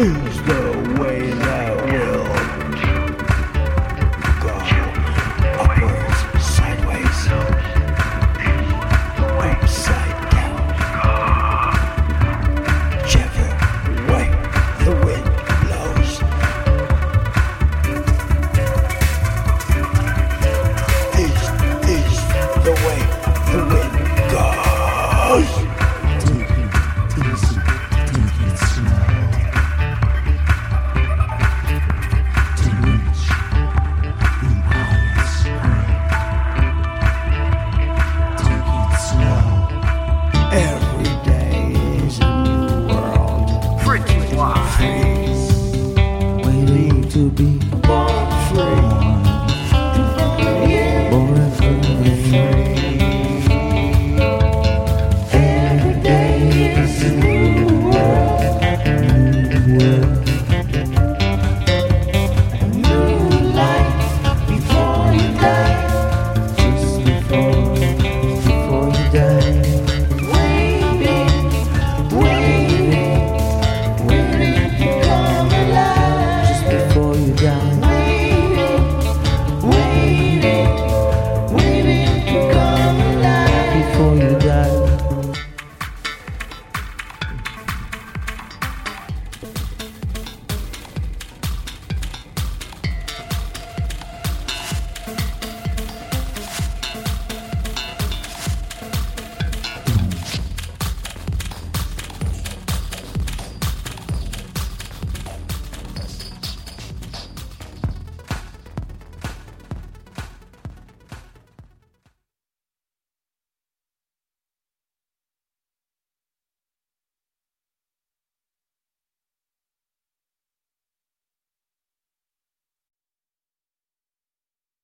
Who's there? Freaking why? Waiting to be